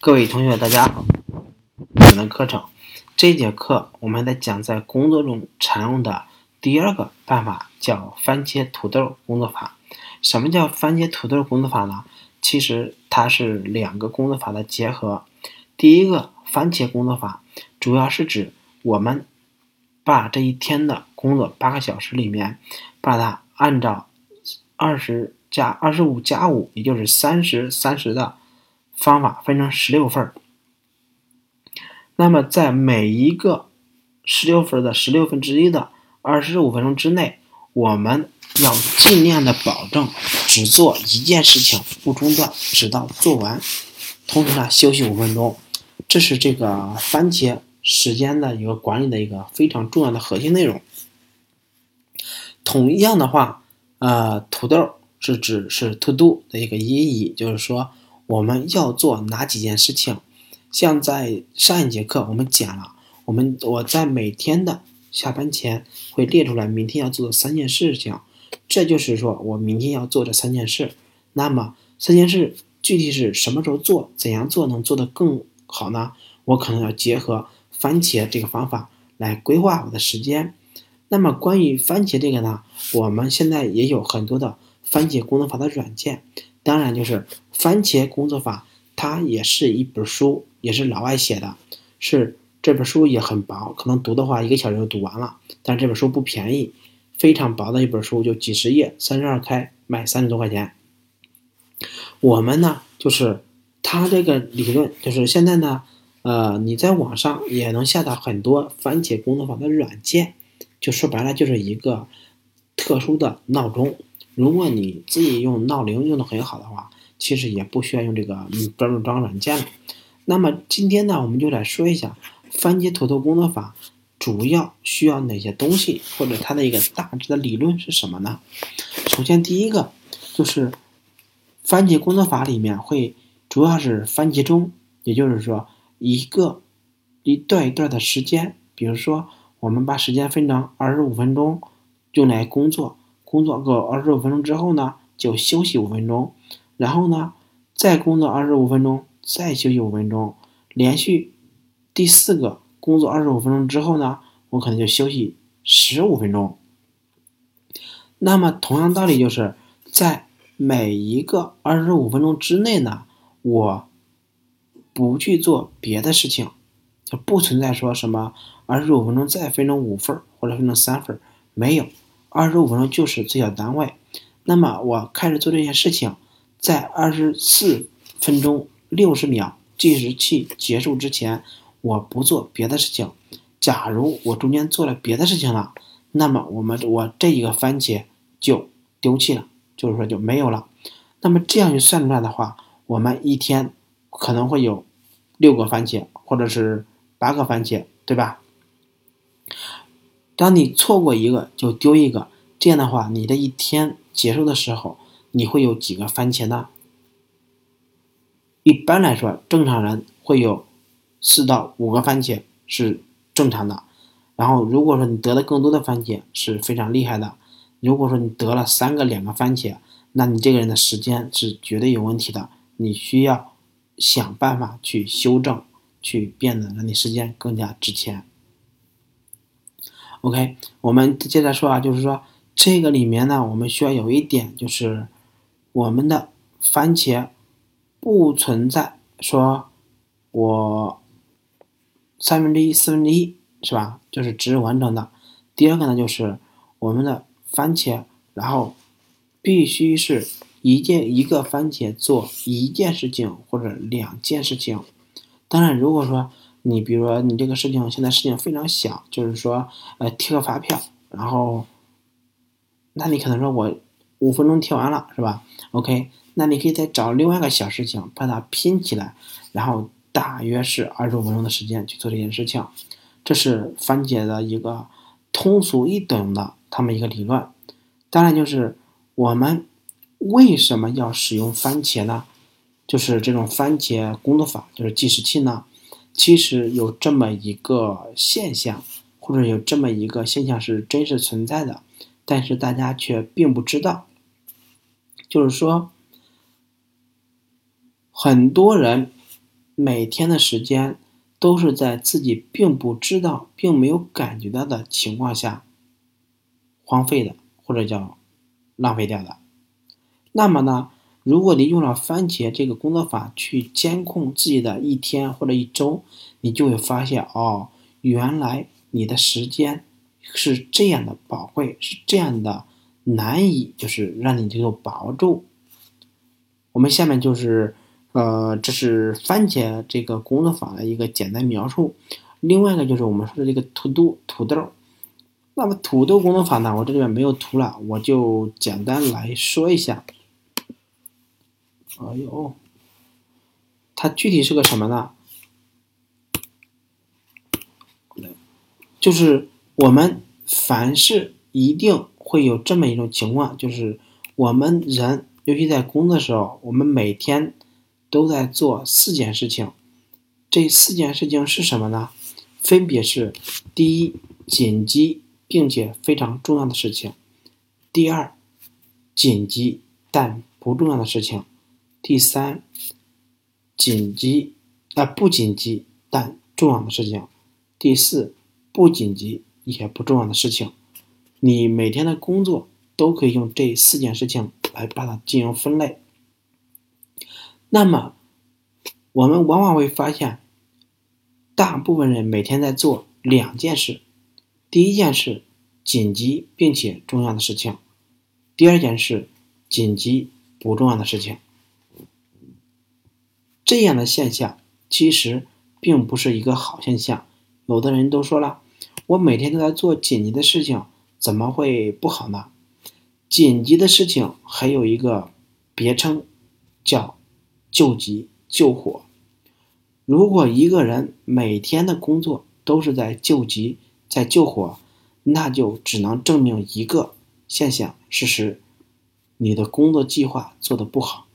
各位同学，大家好！我们的课程这节课，我们在讲在工作中常用的第二个办法，叫番茄土豆工作法。什么叫番茄土豆工作法呢？其实它是两个工作法的结合。第一个番茄工作法，主要是指我们把这一天的工作八个小时里面，把它按照二十加二十五加五，也就是三十三十的。方法分成十六份儿，那么在每一个十六分的十六分之一的二十五分钟之内，我们要尽量的保证只做一件事情不中断，直到做完。同时呢，休息五分钟，这是这个番茄时间的一个管理的一个非常重要的核心内容。同样的话，呃，土豆是指是 to do 的一个意义，就是说。我们要做哪几件事情？像在上一节课我们讲了，我们我在每天的下班前会列出来明天要做的三件事情，这就是说我明天要做这三件事。那么三件事具体是什么时候做，怎样做能做得更好呢？我可能要结合番茄这个方法来规划我的时间。那么关于番茄这个呢，我们现在也有很多的番茄工作法的软件。当然，就是番茄工作法，它也是一本书，也是老外写的，是这本书也很薄，可能读的话一个小时就读完了。但这本书不便宜，非常薄的一本书，就几十页，三十二开，卖三十多块钱。我们呢，就是它这个理论，就是现在呢，呃，你在网上也能下载很多番茄工作法的软件，就说白了就是一个特殊的闹钟。如果你自己用闹铃用的很好的话，其实也不需要用这个专门装软件了。那么今天呢，我们就来说一下番茄土豆工作法主要需要哪些东西，或者它的一个大致的理论是什么呢？首先第一个就是番茄工作法里面会主要是番茄钟，也就是说一个一段一段的时间，比如说我们把时间分成二十五分钟用来工作。工作个二十五分钟之后呢，就休息五分钟，然后呢，再工作二十五分钟，再休息五分钟，连续第四个工作二十五分钟之后呢，我可能就休息十五分钟。那么同样道理就是在每一个二十五分钟之内呢，我不去做别的事情，就不存在说什么二十五分钟再分成五份或者分成三份没有。二十五分钟就是最小单位，那么我开始做这件事情，在二十四分钟六十秒计时器结束之前，我不做别的事情。假如我中间做了别的事情了，那么我们我这一个番茄就丢弃了，就是说就没有了。那么这样去算出来的话，我们一天可能会有六个番茄，或者是八个番茄，对吧？当你错过一个就丢一个，这样的话，你的一天结束的时候，你会有几个番茄呢？一般来说，正常人会有四到五个番茄是正常的。然后，如果说你得了更多的番茄，是非常厉害的。如果说你得了三个、两个番茄，那你这个人的时间是绝对有问题的。你需要想办法去修正，去变得让你时间更加值钱。OK，我们接着说啊，就是说这个里面呢，我们需要有一点，就是我们的番茄不存在说我三分之一、四分之一，是吧？就是值完成的。第二个呢，就是我们的番茄，然后必须是一件一个番茄做一件事情或者两件事情。当然，如果说你比如说，你这个事情现在事情非常小，就是说，呃，贴个发票，然后，那你可能说我五分钟贴完了，是吧？OK，那你可以再找另外一个小事情把它拼起来，然后大约是二十五分钟的时间去做这件事情。这是番茄的一个通俗易懂的他们一个理论。当然，就是我们为什么要使用番茄呢？就是这种番茄工作法，就是计时器呢？其实有这么一个现象，或者有这么一个现象是真实存在的，但是大家却并不知道。就是说，很多人每天的时间都是在自己并不知道、并没有感觉到的情况下荒废的，或者叫浪费掉的。那么呢，如果你用了番茄这个工作法去监控自己的一天或者一周，你就会发现哦，原来你的时间是这样的宝贵，是这样的难以，就是让你能够把握住。我们下面就是。呃，这是番茄这个工作法的一个简单描述。另外一个就是我们说的这个土豆土豆。那么土豆工作法呢，我这里边没有图了，我就简单来说一下。哎呦，它具体是个什么呢？就是我们凡事一定会有这么一种情况，就是我们人，尤其在工作的时候，我们每天。都在做四件事情，这四件事情是什么呢？分别是：第一，紧急并且非常重要的事情；第二，紧急但不重要的事情；第三，紧急啊不紧急但重要的事情；第四，不紧急也不重要的事情。你每天的工作都可以用这四件事情来把它进行分类。那么，我们往往会发现，大部分人每天在做两件事：第一件事，紧急并且重要的事情；第二件事，紧急不重要的事情。这样的现象其实并不是一个好现象。有的人都说了：“我每天都在做紧急的事情，怎么会不好呢？”紧急的事情还有一个别称，叫。救急救火。如果一个人每天的工作都是在救急、在救火，那就只能证明一个现象事实：你的工作计划做的不好。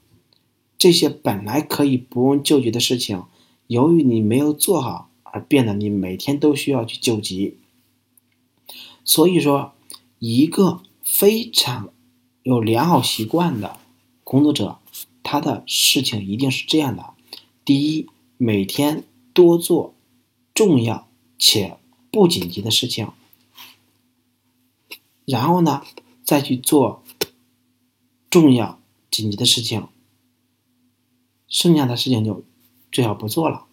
这些本来可以不用救急的事情，由于你没有做好，而变得你每天都需要去救急。所以说，一个非常有良好习惯的工作者。他的事情一定是这样的：第一，每天多做重要且不紧急的事情，然后呢，再去做重要紧急的事情，剩下的事情就最好不做了。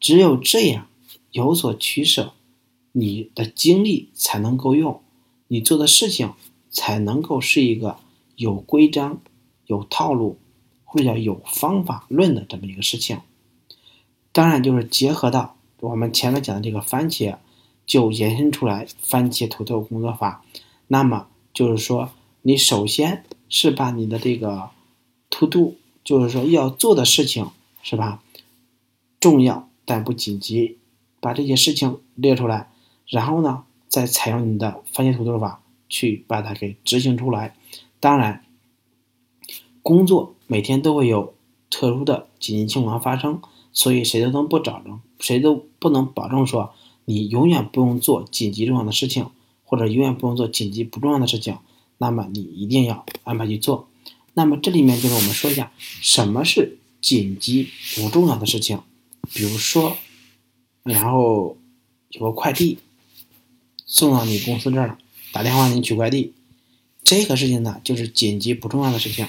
只有这样有所取舍，你的精力才能够用，你做的事情才能够是一个有规章。有套路，或者叫有方法论的这么一个事情，当然就是结合到我们前面讲的这个番茄，就延伸出来番茄土豆工作法。那么就是说，你首先是把你的这个 to do，就是说要做的事情是吧，重要但不紧急，把这些事情列出来，然后呢，再采用你的番茄土豆法去把它给执行出来。当然。工作每天都会有特殊的紧急情况发生，所以谁都能不保证，谁都不能保证说你永远不用做紧急重要的事情，或者永远不用做紧急不重要的事情。那么你一定要安排去做。那么这里面就是我们说一下什么是紧急不重要的事情。比如说，然后有个快递送到你公司这儿了，打电话你取快递，这个事情呢就是紧急不重要的事情。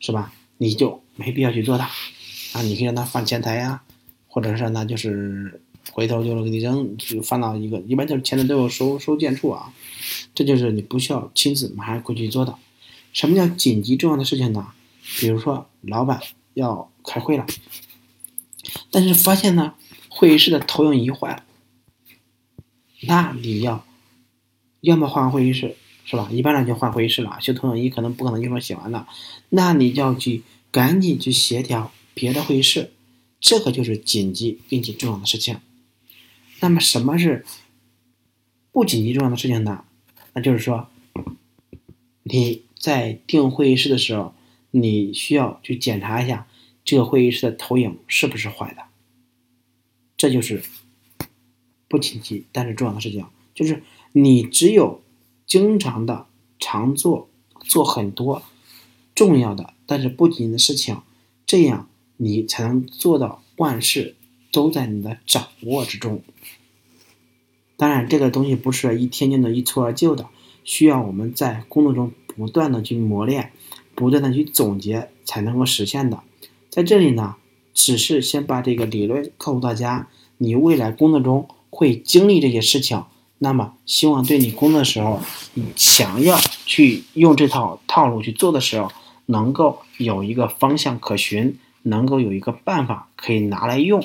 是吧？你就没必要去做它，啊，你可以让它放前台呀，或者是那就是回头就是给你扔，就放到一个，一般就是前台都有收收件处啊，这就是你不需要亲自马上过去做的。什么叫紧急重要的事情呢？比如说老板要开会了，但是发现呢会议室的投影仪坏了，那你要要么换会议室。是吧？一般人就换会议室了，修投影仪可能不可能一会儿写完了，那你要去赶紧去协调别的会议室，这个就是紧急并且重要的事情。那么什么是不紧急重要的事情呢？那就是说你在订会议室的时候，你需要去检查一下这个会议室的投影是不是坏的，这就是不紧急但是重要的事情，就是你只有。经常的常做做很多重要的但是不紧急的事情，这样你才能做到万事都在你的掌握之中。当然，这个东西不是一天就能一蹴而就的，需要我们在工作中不断的去磨练，不断的去总结，才能够实现的。在这里呢，只是先把这个理论告诉大家，你未来工作中会经历这些事情，那么希望对你工作的时候，你想要去用这套套路去做的时候，能够有一个方向可循，能够有一个办法可以拿来用。